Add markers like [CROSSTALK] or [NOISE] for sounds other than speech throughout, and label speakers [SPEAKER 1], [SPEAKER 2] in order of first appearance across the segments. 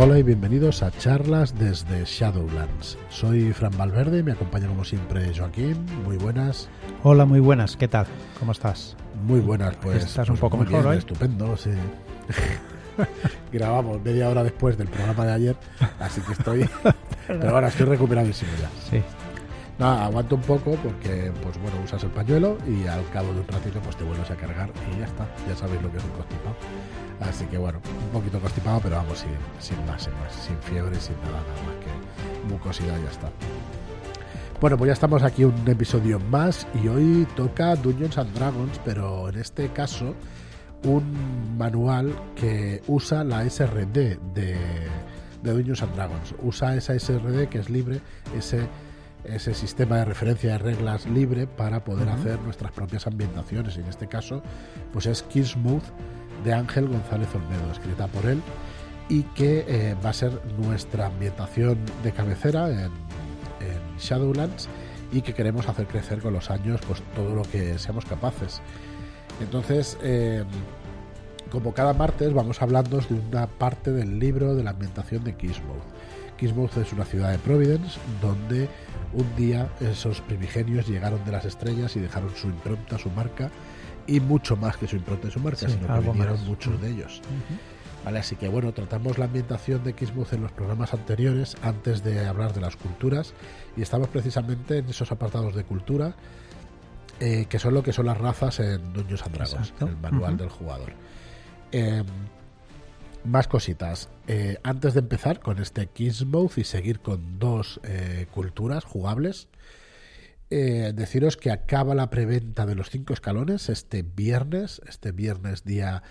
[SPEAKER 1] Hola y bienvenidos a charlas desde Shadowlands. Soy Fran Valverde me acompaña como siempre Joaquín. Muy buenas.
[SPEAKER 2] Hola, muy buenas. ¿Qué tal? ¿Cómo estás?
[SPEAKER 1] Muy buenas, pues.
[SPEAKER 2] Estás un
[SPEAKER 1] pues
[SPEAKER 2] poco
[SPEAKER 1] muy
[SPEAKER 2] mejor
[SPEAKER 1] bien,
[SPEAKER 2] hoy.
[SPEAKER 1] Estupendo, sí. [LAUGHS] Grabamos media hora después del programa de ayer, así que estoy. [LAUGHS] Pero ahora estoy recuperadísimo ya.
[SPEAKER 2] Sí.
[SPEAKER 1] Nada, aguanto un poco porque, pues bueno, usas el pañuelo y al cabo de un ratito, pues te vuelves a cargar y ya está. Ya sabéis lo que es un constipado. Así que bueno, un poquito constipado, pero vamos, sin, sin más, sin más, sin fiebre, sin nada, nada más que mucosidad ya está. Bueno, pues ya estamos aquí un episodio más y hoy toca Dungeons and Dragons, pero en este caso un manual que usa la SRD de, de Dungeons and Dragons. Usa esa SRD que es libre, ese, ese sistema de referencia de reglas libre para poder hacer nuestras propias ambientaciones. Y en este caso, pues es Killsmouth de Ángel González Olmedo, escrita por él y que eh, va a ser nuestra ambientación de cabecera en, en Shadowlands y que queremos hacer crecer con los años pues todo lo que seamos capaces. Entonces, eh, como cada martes vamos hablando de una parte del libro de la ambientación de Kismouth. Kismouth es una ciudad de Providence donde un día esos primigenios llegaron de las estrellas y dejaron su impronta, su marca y mucho más que su impronta y su marca,
[SPEAKER 2] Sí,
[SPEAKER 1] sino que vinieron
[SPEAKER 2] más.
[SPEAKER 1] muchos
[SPEAKER 2] Mm.
[SPEAKER 1] de ellos. Vale, así que bueno, tratamos la ambientación de Kismuth en los programas anteriores antes de hablar de las culturas y estamos precisamente en esos apartados de cultura eh, que son lo que son las razas en Dungeons and Dragons, en el manual del jugador. Eh, más cositas. Eh, antes de empezar con este Kismuth y seguir con dos eh, culturas jugables, eh, deciros que acaba la preventa de los cinco escalones este viernes, este viernes día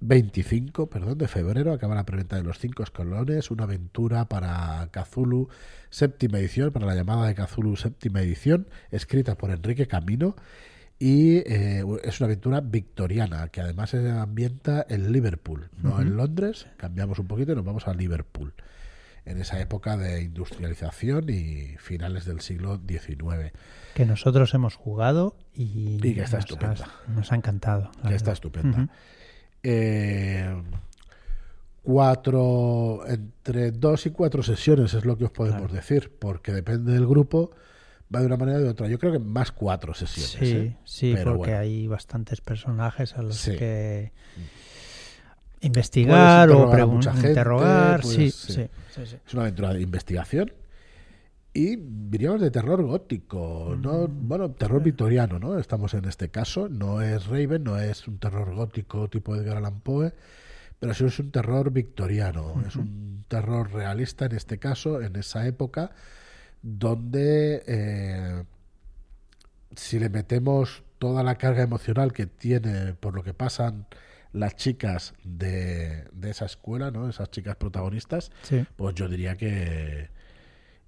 [SPEAKER 1] 25, perdón, de febrero, acaba la preventa de los cinco escalones, una aventura para Cthulhu séptima edición, para la llamada de Cthulhu séptima edición, escrita por Enrique Camino y eh, es una aventura victoriana que además se ambienta en Liverpool, no en Londres, cambiamos un poquito y nos vamos a Liverpool en esa época de industrialización y finales del siglo XIX.
[SPEAKER 2] Que nosotros hemos jugado y,
[SPEAKER 1] Y que está
[SPEAKER 2] nos
[SPEAKER 1] estupenda.
[SPEAKER 2] ha- nos ha encantado.
[SPEAKER 1] que está estupenda. Eh, cuatro, entre dos y cuatro sesiones es lo que os podemos
[SPEAKER 2] Claro.
[SPEAKER 1] decir, porque depende del grupo, va de una manera o de otra. Yo creo que más cuatro sesiones.
[SPEAKER 2] Sí,
[SPEAKER 1] ¿eh?
[SPEAKER 2] sí,
[SPEAKER 1] Pero
[SPEAKER 2] porque
[SPEAKER 1] bueno.
[SPEAKER 2] hay bastantes personajes a los
[SPEAKER 1] Sí.
[SPEAKER 2] que investigar o
[SPEAKER 1] interrogar a
[SPEAKER 2] pregun-
[SPEAKER 1] mucha gente,
[SPEAKER 2] interrogar. sí,
[SPEAKER 1] sí.
[SPEAKER 2] sí, sí, sí.
[SPEAKER 1] Es una aventura de investigación. Y diríamos de terror gótico, no,
[SPEAKER 2] Mm,
[SPEAKER 1] bueno, terror victoriano, ¿no? Estamos en este caso, no es Raven, no es un terror gótico tipo Edgar Allan Poe, pero sí es un terror victoriano, es un terror realista en este caso, en esa época, donde eh, si le metemos toda la carga emocional que tiene por lo que pasan las chicas de, de esa escuela, ¿no? Esas chicas protagonistas,
[SPEAKER 2] Sí.
[SPEAKER 1] pues yo diría que,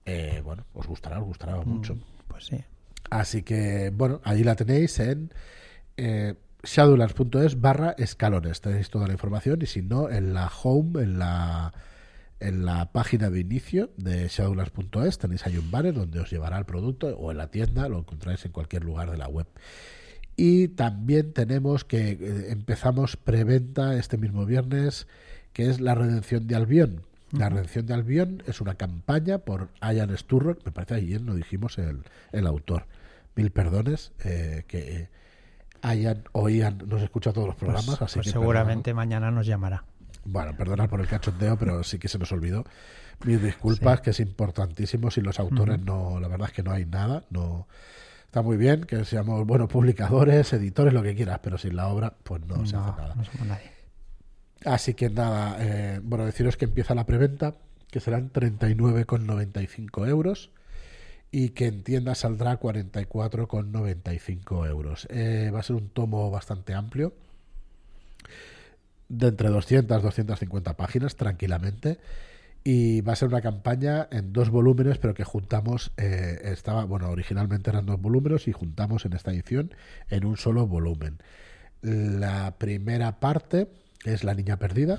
[SPEAKER 1] eh, bueno, os gustará, os gustará mucho.
[SPEAKER 2] Mm, Pues sí.
[SPEAKER 1] Así que, bueno, allí la tenéis en eh, shadowlands.es barra escalones. Tenéis toda la información y si no, en la home, en la, en la página de inicio de shadowlands.es tenéis ahí un banner donde os llevará el producto o en la tienda, lo encontráis en cualquier lugar de la web. Y también tenemos que eh, empezamos preventa este mismo viernes, que es la redención de Albión. La redención de Albión es una campaña por Ian Sturrock, me parece ayer no dijimos el, el autor. Mil perdones, eh, que Ian o Ian nos escucha todos los programas,
[SPEAKER 2] Pues-
[SPEAKER 1] así
[SPEAKER 2] pues
[SPEAKER 1] que
[SPEAKER 2] seguramente mañana nos llamará.
[SPEAKER 1] Bueno, perdonad por el cachondeo, pero sí que se nos olvidó. Mis disculpas,
[SPEAKER 2] Sí.
[SPEAKER 1] que es importantísimo. Si los autores no, la verdad es que no hay nada. No está muy bien que seamos bueno publicadores, editores, lo que quieras, pero sin la obra, pues no, se hace nada.
[SPEAKER 2] no somos nadie.
[SPEAKER 1] Así que nada, eh, bueno, deciros que empieza la preventa, que serán 39,95 euros y que en tienda saldrá 44,95 euros. Eh, va a ser un tomo bastante amplio, de entre 200 250 páginas tranquilamente. Y va a ser una campaña en dos volúmenes, pero que juntamos, eh, estaba, bueno, originalmente eran dos volúmenes y juntamos en esta edición en un solo volumen. La primera parte es La Niña Perdida,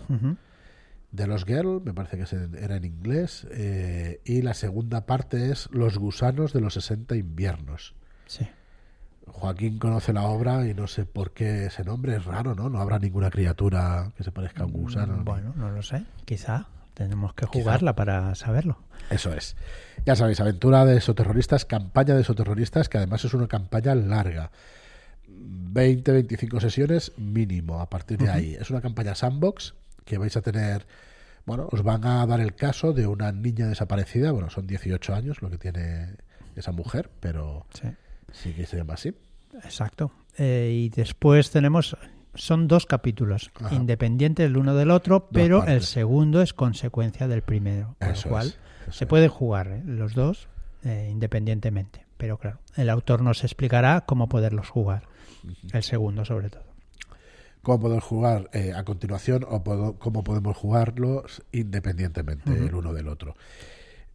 [SPEAKER 1] de los Girl, me parece que era en inglés, eh, y la segunda parte es Los Gusanos de los 60 Inviernos.
[SPEAKER 2] Sí.
[SPEAKER 1] Joaquín conoce la obra y no sé por qué ese nombre es raro, ¿no? No habrá ninguna criatura que se parezca a un gusano.
[SPEAKER 2] Bueno, no lo sé. Quizá tenemos que
[SPEAKER 1] Quizá.
[SPEAKER 2] jugarla para saberlo.
[SPEAKER 1] Eso es. Ya sabéis, aventura de esoterroristas, campaña de esoterroristas, que además es una campaña larga. 20, 25 sesiones mínimo a partir de ahí. Es una campaña sandbox que vais a tener, bueno, os van a dar el caso de una niña desaparecida, bueno, son 18 años lo que tiene esa mujer, pero
[SPEAKER 2] Sí.
[SPEAKER 1] Sí que se llama así.
[SPEAKER 2] Exacto. Eh, y después tenemos, son dos capítulos
[SPEAKER 1] Ajá.
[SPEAKER 2] independientes el uno del otro, pero el segundo es consecuencia del primero. Con
[SPEAKER 1] Eso
[SPEAKER 2] lo cual,
[SPEAKER 1] es,
[SPEAKER 2] se
[SPEAKER 1] es.
[SPEAKER 2] puede jugar ¿eh? los dos eh, independientemente. Pero claro, el autor nos explicará cómo poderlos jugar. El segundo, sobre todo.
[SPEAKER 1] cómo podemos jugar eh, a continuación o puedo- cómo podemos jugarlos independientemente el uno del otro.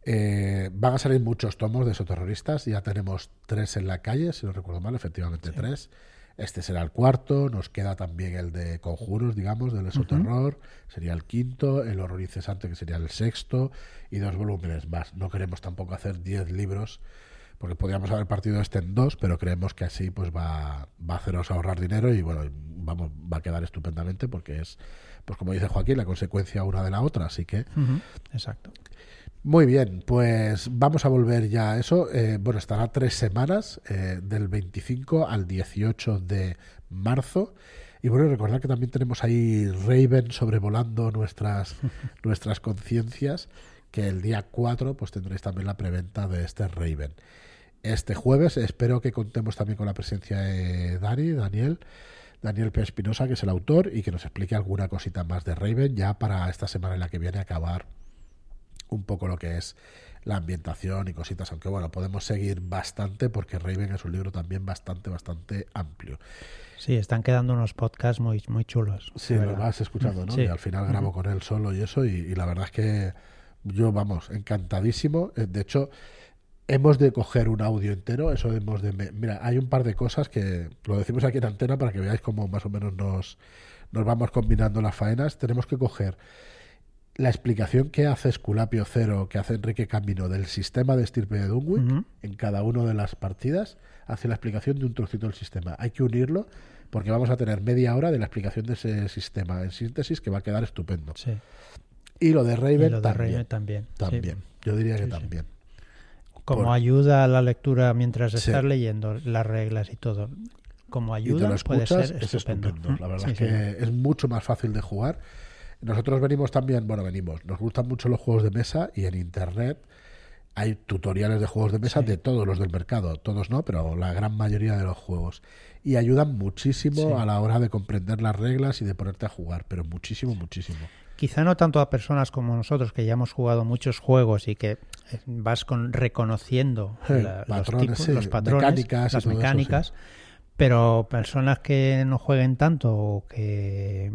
[SPEAKER 1] Eh, van a salir muchos tomos de esos terroristas, ya tenemos tres en la calle, si no recuerdo mal, efectivamente
[SPEAKER 2] Sí.
[SPEAKER 1] tres. Este será el cuarto, nos queda también el de conjuros, digamos, del esoterror, sería el quinto, el horror incesante que sería el sexto y dos volúmenes más. No queremos tampoco hacer diez libros porque podríamos haber partido este en dos, pero creemos que así pues va, va a haceros ahorrar dinero y bueno, vamos, va a quedar estupendamente porque es, pues como dice Joaquín, la consecuencia una de la otra, así que
[SPEAKER 2] Exacto.
[SPEAKER 1] Muy bien, pues vamos a volver ya a eso. Eh, bueno, estará tres semanas, eh, del 25 al 18 de marzo. Y bueno, recordad que también tenemos ahí Raven sobrevolando nuestras, [LAUGHS] nuestras conciencias, que el día 4 pues tendréis también la preventa de este Raven. Este jueves espero que contemos también con la presencia de Dani, Daniel, Daniel P. Espinosa, que es el autor, y que nos explique alguna cosita más de Raven, ya para esta semana en la que viene acabar un poco lo que es la ambientación y cositas, aunque bueno, podemos seguir bastante porque Raven es un libro también bastante, bastante amplio.
[SPEAKER 2] Sí, están quedando unos podcasts muy, muy chulos.
[SPEAKER 1] Sí, lo vas escuchando, ¿no?
[SPEAKER 2] Sí.
[SPEAKER 1] Y al final grabo con él solo y eso, y, y la verdad es que yo, vamos, encantadísimo. Eh, De hecho, hemos de coger un audio entero, eso hemos de... Mira, hay un par de cosas que lo decimos aquí en antena para que veáis cómo más o menos nos, nos vamos combinando las faenas. Tenemos que coger la explicación que hace Esculapio Cero, que hace Enrique Camino del sistema de estirpe de Dunwich en cada una de las partidas, hace la explicación de un trocito del sistema. Hay que unirlo porque vamos a tener media hora de la explicación de ese sistema en síntesis que va a quedar estupendo.
[SPEAKER 2] Sí.
[SPEAKER 1] Y lo de Raven
[SPEAKER 2] Y lo de
[SPEAKER 1] también.
[SPEAKER 2] Raven también. sí.
[SPEAKER 1] también. Yo diría que
[SPEAKER 2] Sí,
[SPEAKER 1] también.
[SPEAKER 2] Como
[SPEAKER 1] Por-
[SPEAKER 2] ayuda a la lectura mientras estás leyendo las reglas y todo. Como
[SPEAKER 1] y te
[SPEAKER 2] ayuda
[SPEAKER 1] lo
[SPEAKER 2] puede
[SPEAKER 1] escuchas,
[SPEAKER 2] ser
[SPEAKER 1] es
[SPEAKER 2] estupendo.
[SPEAKER 1] estupendo. La verdad es que es mucho más fácil de jugar. Nosotros venimos también, bueno, venimos, nos gustan mucho los juegos de mesa y en internet hay tutoriales de juegos de mesa
[SPEAKER 2] Sí.
[SPEAKER 1] de todos los del mercado, todos no, pero la gran mayoría de los juegos. Y ayudan muchísimo
[SPEAKER 2] Sí.
[SPEAKER 1] a la hora de comprender las reglas y de ponerte a jugar, pero muchísimo, muchísimo.
[SPEAKER 2] Quizá no tanto a personas como nosotros que ya hemos jugado muchos juegos y que eh, vas con reconociendo los,
[SPEAKER 1] patrones,
[SPEAKER 2] tipos, los patrones,
[SPEAKER 1] mecánicas
[SPEAKER 2] las
[SPEAKER 1] eso,
[SPEAKER 2] mecánicas, pero personas que no jueguen tanto o que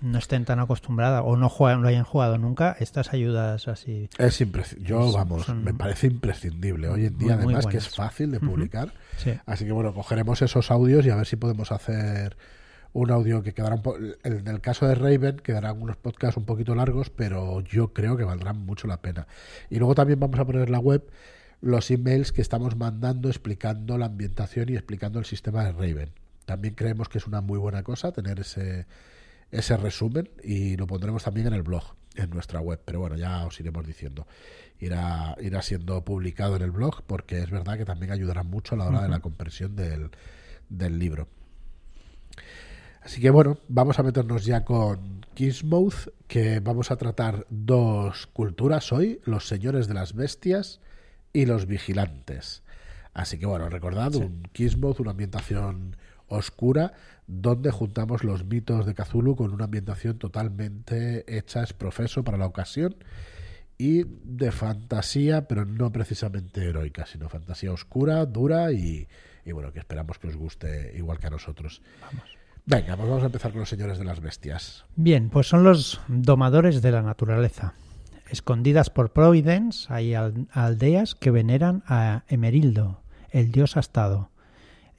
[SPEAKER 2] no estén tan acostumbradas o no juegan, lo hayan jugado nunca, estas ayudas así.
[SPEAKER 1] Es imprescindible. Yo, vamos,
[SPEAKER 2] son
[SPEAKER 1] me parece imprescindible. Hoy en día,
[SPEAKER 2] muy, muy
[SPEAKER 1] además, que es fácil de publicar.
[SPEAKER 2] Sí,
[SPEAKER 1] Así que bueno, cogeremos esos audios y a ver si podemos hacer un audio que quedará un en el caso de Raven quedarán unos podcasts un poquito largos, pero yo creo que valdrán mucho la pena. Y luego también vamos a poner en la web los emails que estamos mandando explicando la ambientación y explicando el sistema de Raven. También creemos que es una muy buena cosa tener ese ese resumen y lo pondremos también en el blog, en nuestra web. Pero bueno, ya os iremos diciendo. Irá, irá siendo publicado en el blog porque es verdad que también ayudará mucho a la hora de la compresión del, del libro. Así que bueno, vamos a meternos ya con Kingsmouth, que vamos a tratar dos culturas hoy, los señores de las bestias y los vigilantes. Así que bueno, recordad, un Kingsmouth, una ambientación oscura, donde juntamos los mitos de Cthulhu con una ambientación totalmente hecha, es profeso para la ocasión, y de fantasía, pero no precisamente heroica, sino fantasía oscura, dura y, y bueno, que esperamos que os guste igual que a nosotros.
[SPEAKER 2] vamos.
[SPEAKER 1] Venga, pues vamos a empezar con los señores de las bestias.
[SPEAKER 2] Bien, pues son los domadores de la naturaleza. Escondidas por Providence hay al- aldeas que veneran a Emerildo, el dios astado.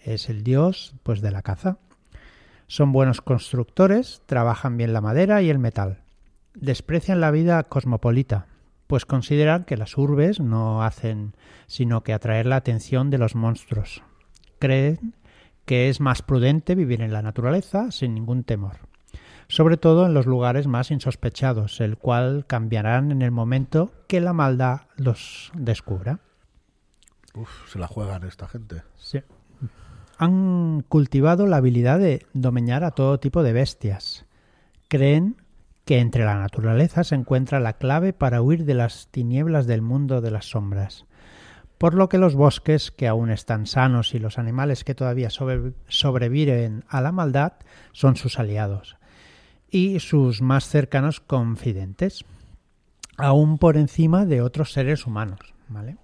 [SPEAKER 2] Es el dios pues de la caza. Son buenos constructores, trabajan bien la madera y el metal. Desprecian la vida cosmopolita, pues consideran que las urbes no hacen sino que atraer la atención de los monstruos. Creen que es más prudente vivir en la naturaleza sin ningún temor. sobre todo en los lugares más insospechados, el cual cambiarán en el momento que la maldad los descubra.
[SPEAKER 1] Uf, se la juegan esta gente.
[SPEAKER 2] Sí. Han cultivado la habilidad de domeñar a todo tipo de bestias. Creen que entre la naturaleza se encuentra la clave para huir de las tinieblas del mundo de las sombras. Por lo que los bosques, que aún están sanos, y los animales que todavía sobreviven a la maldad, son sus aliados y sus más cercanos confidentes, aún por encima de otros seres humanos. ¿vale?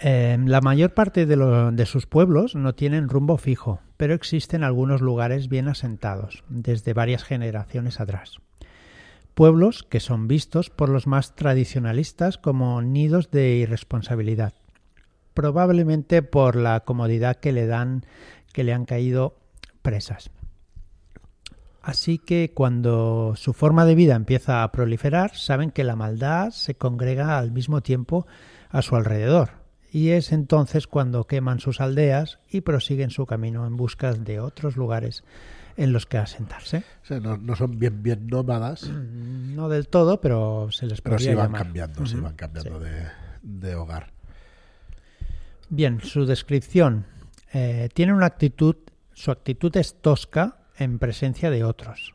[SPEAKER 2] Eh, la mayor parte de, de, sus pueblos no tienen rumbo fijo, pero existen algunos lugares bien asentados, desde varias generaciones atrás. Pueblos que son vistos por los más tradicionalistas como nidos de irresponsabilidad, probablemente por la comodidad que le dan que le han caído presas. Así que cuando su forma de vida empieza a proliferar, saben que la maldad se congrega al mismo tiempo a su alrededor, y es entonces cuando queman sus aldeas y prosiguen su camino en busca de otros lugares en los que asentarse.
[SPEAKER 1] no, son bien bien nómadas.
[SPEAKER 2] Mm, no del todo, pero se les
[SPEAKER 1] Pero
[SPEAKER 2] sí
[SPEAKER 1] van cambiando, sí van cambiando de, hogar.
[SPEAKER 2] Bien, su descripción. Eh, tiene una actitud, su actitud es tosca en presencia de otros,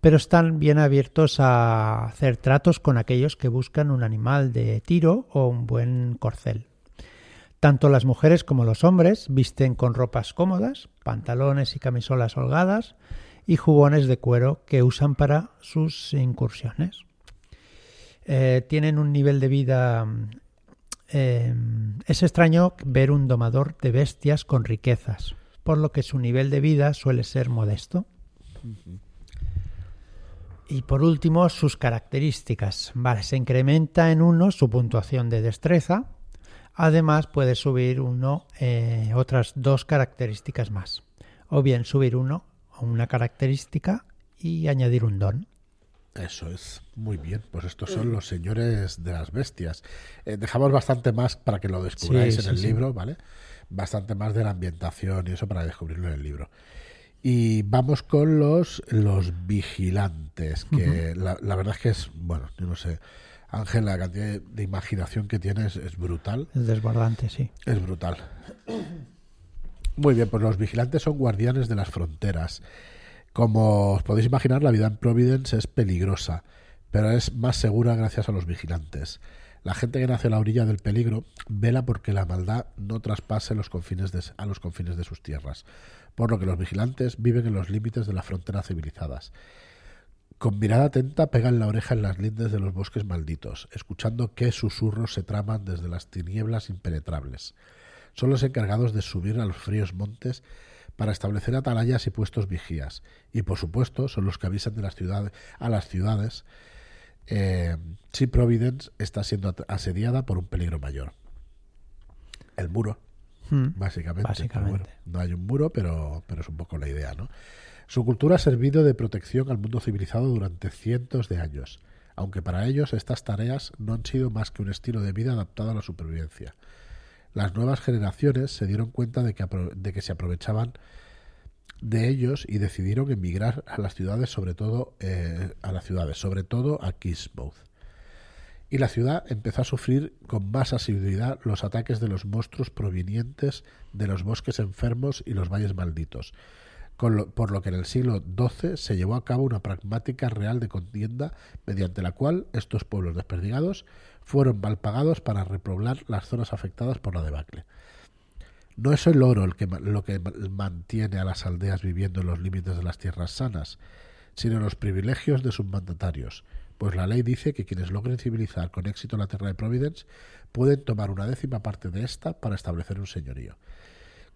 [SPEAKER 2] pero están bien abiertos a hacer tratos con aquellos que buscan un animal de tiro o un buen corcel. Tanto las mujeres como los hombres visten con ropas cómodas, pantalones y camisolas holgadas y jubones de cuero que usan para sus incursiones. Eh, tienen un nivel de vida... Eh, es extraño ver un domador de bestias con riquezas, por lo que su nivel de vida suele ser modesto. Y por último, sus características. Vale, se incrementa en uno su puntuación de destreza, Además, puedes subir uno, eh, otras dos características más. O bien subir uno o una característica y añadir un don.
[SPEAKER 1] Eso es, muy bien. Pues estos son los señores de las bestias. Eh, dejamos bastante más para que lo descubráis en el libro, ¿vale? Bastante más de la ambientación y eso para descubrirlo en el libro. Y vamos con los, los vigilantes, que la, la, verdad es que es, bueno, yo no sé, Ángel, la cantidad de imaginación que tienes es brutal.
[SPEAKER 2] Es desbordante, sí.
[SPEAKER 1] Es brutal. [COUGHS] Muy bien, pues los vigilantes son guardianes de las fronteras. Como os podéis imaginar, la vida en Providence es peligrosa, pero es más segura gracias a los vigilantes. La gente que nace a la orilla del peligro vela porque la maldad no traspase los confines a los confines de sus tierras, por lo que los vigilantes viven en los límites de las fronteras civilizadas. Con mirada atenta pegan la oreja en las lindes de los bosques malditos, escuchando qué susurros se traman desde las tinieblas impenetrables. Son los encargados de subir a los fríos montes para establecer atalayas y puestos vigías, y por supuesto son los que avisan de las ciudades, a las ciudades eh, si Providence está siendo asediada por un peligro mayor. El muro, hmm. básicamente. no hay un muro, pero, pero es un poco la idea, ¿no? Su cultura ha servido de protección al mundo civilizado durante cientos de años, aunque para ellos estas tareas no han sido más que un estilo de vida adaptado a la supervivencia. Las nuevas generaciones se dieron cuenta de que, se aprovechaban de ellos y decidieron emigrar a las ciudades, sobre todo eh, a las ciudades, sobre todo a Kismouth. Y la ciudad empezó a sufrir con más asiduidad los ataques de los monstruos provenientes de los bosques enfermos y los valles malditos, por lo que en el siglo XII se llevó a cabo una pragmática real de contienda mediante la cual estos pueblos desperdigados fueron malpagados para repoblar las zonas afectadas por la debacle. No es el oro el que, lo que mantiene a las aldeas viviendo en los límites de las tierras sanas, sino los privilegios de sus mandatarios, pues la ley dice que quienes logren civilizar con éxito la tierra de Providence pueden tomar una décima parte de esta para establecer un señorío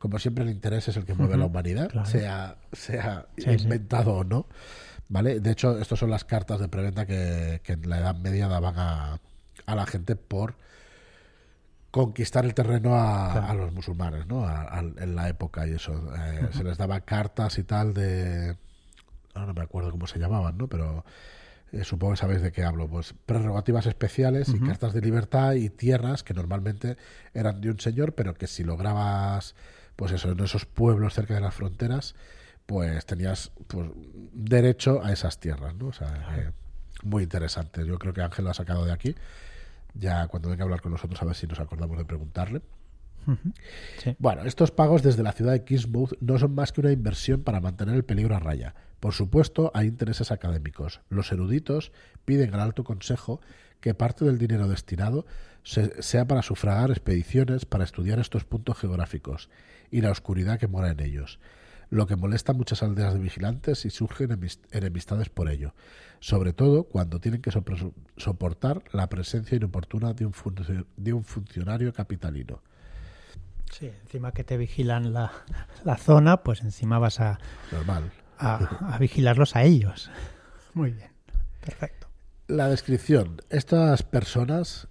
[SPEAKER 1] como siempre el interés es el que mueve a la humanidad, sea, sea inventado o no. ¿Vale? De hecho, estas son las cartas de preventa que, en la Edad Media daban a, a, la gente por conquistar el terreno a, los musulmanes, ¿no? en la época y eso. Eh, se les daba cartas y tal de... no me acuerdo cómo se llamaban, ¿no? Pero... Eh, supongo que sabéis de qué hablo, pues prerrogativas especiales y cartas de libertad y tierras que normalmente eran de un señor, pero que si lograbas pues eso, en esos pueblos cerca de las fronteras, pues tenías pues, derecho a esas tierras, ¿no? O sea, muy interesante. Yo creo que Ángel lo ha sacado de aquí. Ya cuando venga a hablar con nosotros, a ver si nos acordamos de preguntarle. Bueno, estos pagos desde la ciudad de Kingsmouth no son más que una inversión para mantener el peligro a raya. Por supuesto, hay intereses académicos. Los eruditos piden al alto consejo que parte del dinero destinado sea para sufragar expediciones para estudiar estos puntos geográficos y la oscuridad que mora en ellos, lo que molesta a muchas aldeas de vigilantes y surgen enemistades por ello, sobre todo cuando tienen que soportar la presencia inoportuna de un, de un funcionario capitalino.
[SPEAKER 2] Sí, encima que te vigilan la, zona, pues encima vas a,
[SPEAKER 1] Normal.
[SPEAKER 2] A, a vigilarlos a ellos. [LAUGHS] Muy bien, perfecto.
[SPEAKER 1] La descripción. Estas personas,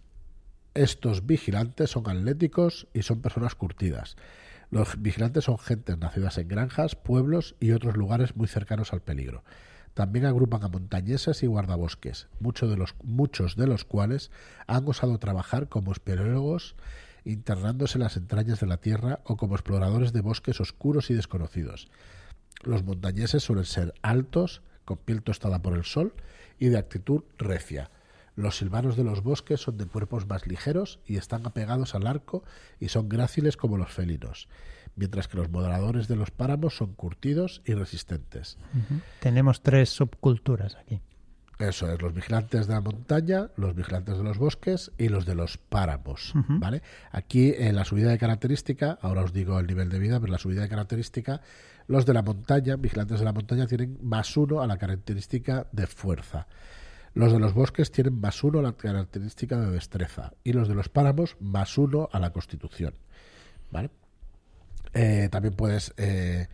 [SPEAKER 1] estos vigilantes son atléticos y son personas curtidas. Los vigilantes son gentes nacidas en granjas, pueblos y otros lugares muy cercanos al peligro. También agrupan a montañeses y guardabosques, muchos de los, muchos de los cuales han osado trabajar como espeleólogos internándose en las entrañas de la tierra o como exploradores de bosques oscuros y desconocidos. Los montañeses suelen ser altos, con piel tostada por el sol y de actitud recia. Los silvanos de los bosques son de cuerpos más ligeros y están apegados al arco y son gráciles como los felinos, mientras que los moderadores de los páramos son curtidos y resistentes.
[SPEAKER 2] Tenemos tres subculturas aquí.
[SPEAKER 1] Eso es, los vigilantes de la montaña, los vigilantes de los bosques y los de los páramos, ¿vale? Aquí en la subida de característica, ahora os digo el nivel de vida, pero la subida de característica, los de la montaña, vigilantes de la montaña, tienen más uno a la característica de fuerza. Los de los bosques tienen más uno a la característica de destreza y los de los páramos más uno a la constitución, ¿vale? Eh, también puedes... Eh,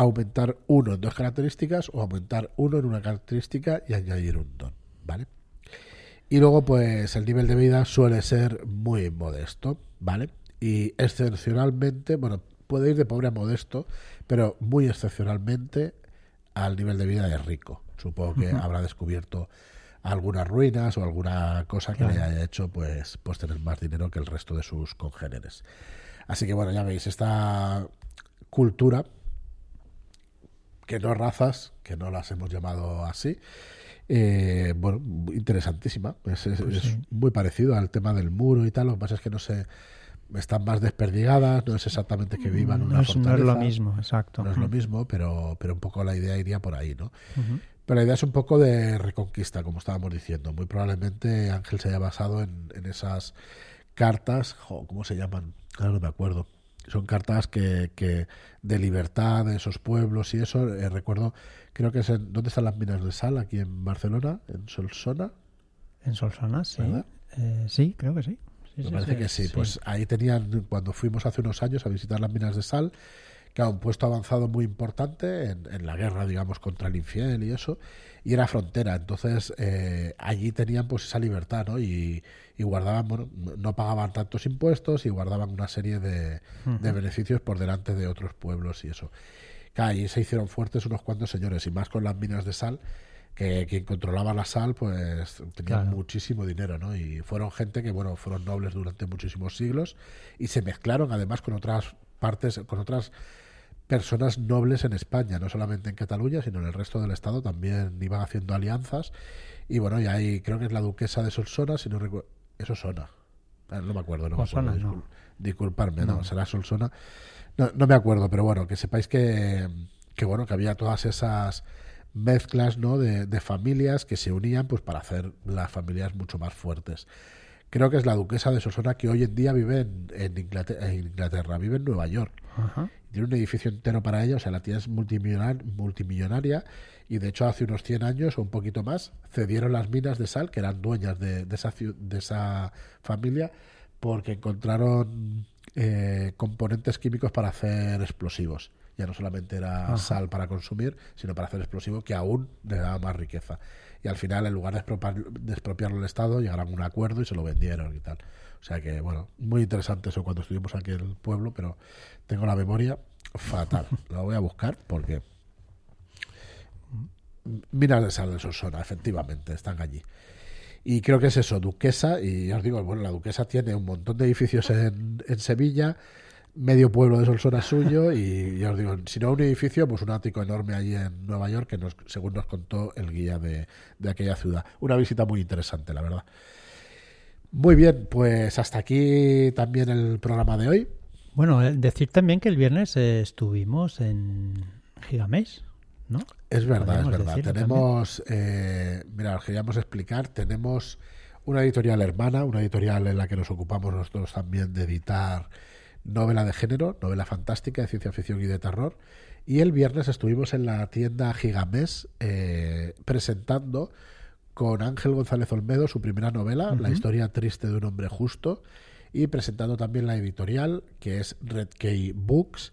[SPEAKER 1] aumentar uno en dos características o aumentar uno en una característica y añadir un don, ¿vale? Y luego, pues el nivel de vida suele ser muy modesto, ¿vale? Y excepcionalmente, bueno, puede ir de pobre a modesto, pero muy excepcionalmente al nivel de vida de rico. Supongo que habrá descubierto algunas ruinas o alguna cosa que le haya hecho pues, pues tener más dinero que el resto de sus congéneres. Así que bueno, ya veis, esta cultura que no razas, que no las hemos llamado así. Eh, bueno, interesantísima. Es, pues muy parecido al tema del muro y tal. Lo que pasa es que no sé, están más desperdigadas, no es exactamente que vivan una
[SPEAKER 2] no
[SPEAKER 1] es, No
[SPEAKER 2] es lo mismo, exacto.
[SPEAKER 1] No es lo mismo, pero, pero un poco la idea iría por ahí, ¿no? Pero la idea es un poco de reconquista, como estábamos diciendo. Muy probablemente Ángel se haya basado en, esas cartas, ¿cómo se llaman? Ahora no me acuerdo son cartas que, que, de libertad de esos pueblos y eso. Eh, recuerdo, creo que es en. ¿Dónde están las minas de sal? Aquí en Barcelona, en Solsona.
[SPEAKER 2] En Solsona, sí. Eh, sí, creo que sí.
[SPEAKER 1] Me parece que sí. Pues ahí tenían, cuando fuimos hace unos años a visitar las minas de sal, que un puesto avanzado muy importante en, en, la guerra, digamos, contra el infiel y eso, y era frontera. Entonces, eh, allí tenían pues esa libertad, ¿no? Y, y guardaban, bueno, no pagaban tantos impuestos y guardaban una serie de, de beneficios por delante de otros pueblos y eso. Claro, ahí se hicieron fuertes unos cuantos señores, y más con las minas de sal, que quien controlaba la sal, pues tenía muchísimo dinero, ¿no? Y fueron gente que, bueno, fueron nobles durante muchísimos siglos y se mezclaron además con otras partes, con otras personas nobles en España, no solamente en Cataluña, sino en el resto del Estado también iban haciendo alianzas. Y bueno, y ahí creo que es la duquesa de Solsona, si no recuerdo. Eso sona. Ah, no me acuerdo, no, Disculparme, no. será Solsona. No, no me acuerdo, pero bueno, que sepáis que, que bueno, que había todas esas mezclas ¿no? de, de, familias que se unían pues para hacer las familias mucho más fuertes. Creo que es la duquesa de Solsona que hoy en día vive en, Inglaterra, vive en Nueva York. Tiene un edificio entero para ella, o sea, la tía es multimillonaria y de hecho hace unos 100 años o un poquito más cedieron las minas de sal, que eran dueñas de, esa, de esa familia, porque encontraron eh, componentes químicos para hacer explosivos. Ya no solamente era sal para consumir, sino para hacer explosivos que aún le daba más riqueza y al final, en lugar de expropiarlo el Estado, llegaron a un acuerdo y se lo vendieron y tal. O sea que, bueno, muy interesante eso cuando estuvimos aquí en el pueblo, pero tengo la memoria fatal. La voy a buscar porque. Minas de Sal de Sosona, efectivamente, están allí. Y creo que es eso, Duquesa, y ya os digo, bueno, la Duquesa tiene un montón de edificios en, en Sevilla, medio pueblo de Solsona suyo y ya os digo, si no un edificio, pues un ático enorme allí en Nueva York que nos, según nos contó el guía de, de aquella ciudad. Una visita muy interesante, la verdad. Muy bien, pues hasta aquí también el programa de hoy.
[SPEAKER 2] Bueno, eh, decir también que el viernes eh, estuvimos en Gigamés, ¿no?
[SPEAKER 1] Es verdad, es verdad. Tenemos, eh, mira, os queríamos explicar, tenemos una editorial hermana, una editorial en la que nos ocupamos nosotros también de editar novela de género, novela fantástica, de ciencia ficción y de terror. Y el viernes estuvimos en la tienda Gigamés eh, presentando con Ángel González Olmedo su primera novela, La historia triste de un hombre justo, y presentando también la editorial, que es Red Key Books,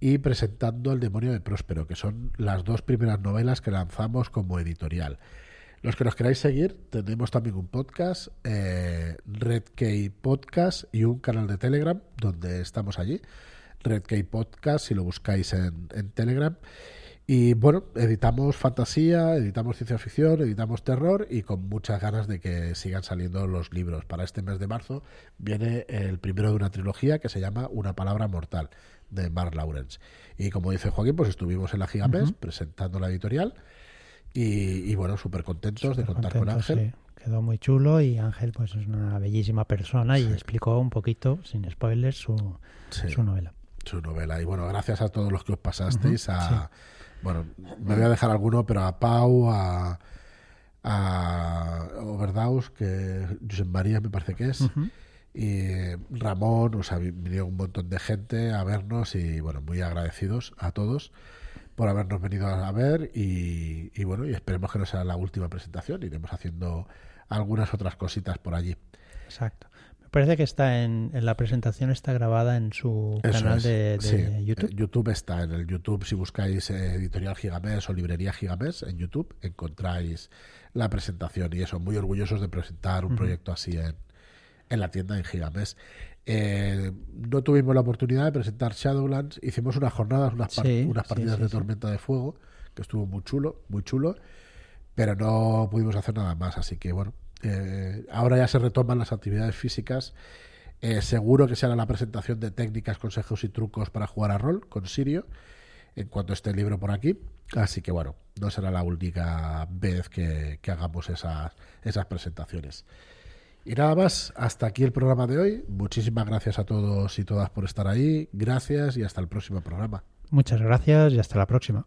[SPEAKER 1] y presentando El demonio de Próspero, que son las dos primeras novelas que lanzamos como editorial. Los que nos queráis seguir, tenemos también un podcast, eh, Red Key Podcast, y un canal de Telegram, donde estamos allí. Red Key Podcast, si lo buscáis en, en Telegram. Y bueno, editamos fantasía, editamos ciencia ficción, editamos terror y con muchas ganas de que sigan saliendo los libros. Para este mes de marzo viene el primero de una trilogía que se llama Una palabra mortal de Mark Lawrence. Y como dice Joaquín, pues estuvimos en la Gigames
[SPEAKER 2] Ujú.
[SPEAKER 1] presentando la editorial y, y bueno, súper contentos de contar con Ángel.
[SPEAKER 2] sí. Quedó muy chulo y Ángel pues es una bellísima persona y explicó un poquito, sin spoilers, su,
[SPEAKER 1] Sí.
[SPEAKER 2] su novela.
[SPEAKER 1] su novela. Y bueno, gracias a todos los que os pasasteis. A, Bueno, me voy a dejar alguno, pero a Pau, a, a Overdaus, que Josep María me parece que es, y Ramón, o sea, vinieron un montón de gente a vernos y bueno, muy agradecidos a todos por habernos venido a ver y, y bueno, y esperemos que no sea la última presentación, iremos haciendo algunas otras cositas por allí.
[SPEAKER 2] Exacto. Me parece que está en, en la presentación está grabada en su
[SPEAKER 1] Eso
[SPEAKER 2] canal
[SPEAKER 1] es,
[SPEAKER 2] de, de
[SPEAKER 1] sí.
[SPEAKER 2] YouTube.
[SPEAKER 1] YouTube está en el YouTube. Si buscáis eh, Editorial Gigamés o Librería Gigamés en YouTube, encontráis la presentación. Y eso, muy orgullosos de presentar un proyecto así en, en la tienda en Gigamés. Eh, no tuvimos la oportunidad de presentar Shadowlands. Hicimos unas jornadas, unas, par-
[SPEAKER 2] Sí,
[SPEAKER 1] unas partidas
[SPEAKER 2] sí,
[SPEAKER 1] de. Tormenta de Fuego, que estuvo muy chulo, muy chulo. Pero no pudimos hacer nada más. Así que bueno, eh, ahora ya se retoman las actividades físicas. Eh, seguro que se hará la presentación de técnicas, consejos y trucos para jugar a rol con Sirio en cuanto esté el libro por aquí. Así que bueno, no será la única vez que, que hagamos esas, esas presentaciones. Y nada más, hasta aquí el programa de hoy. Muchísimas gracias a todos y todas por estar ahí. Gracias y hasta el próximo programa.
[SPEAKER 2] Muchas gracias y hasta la próxima.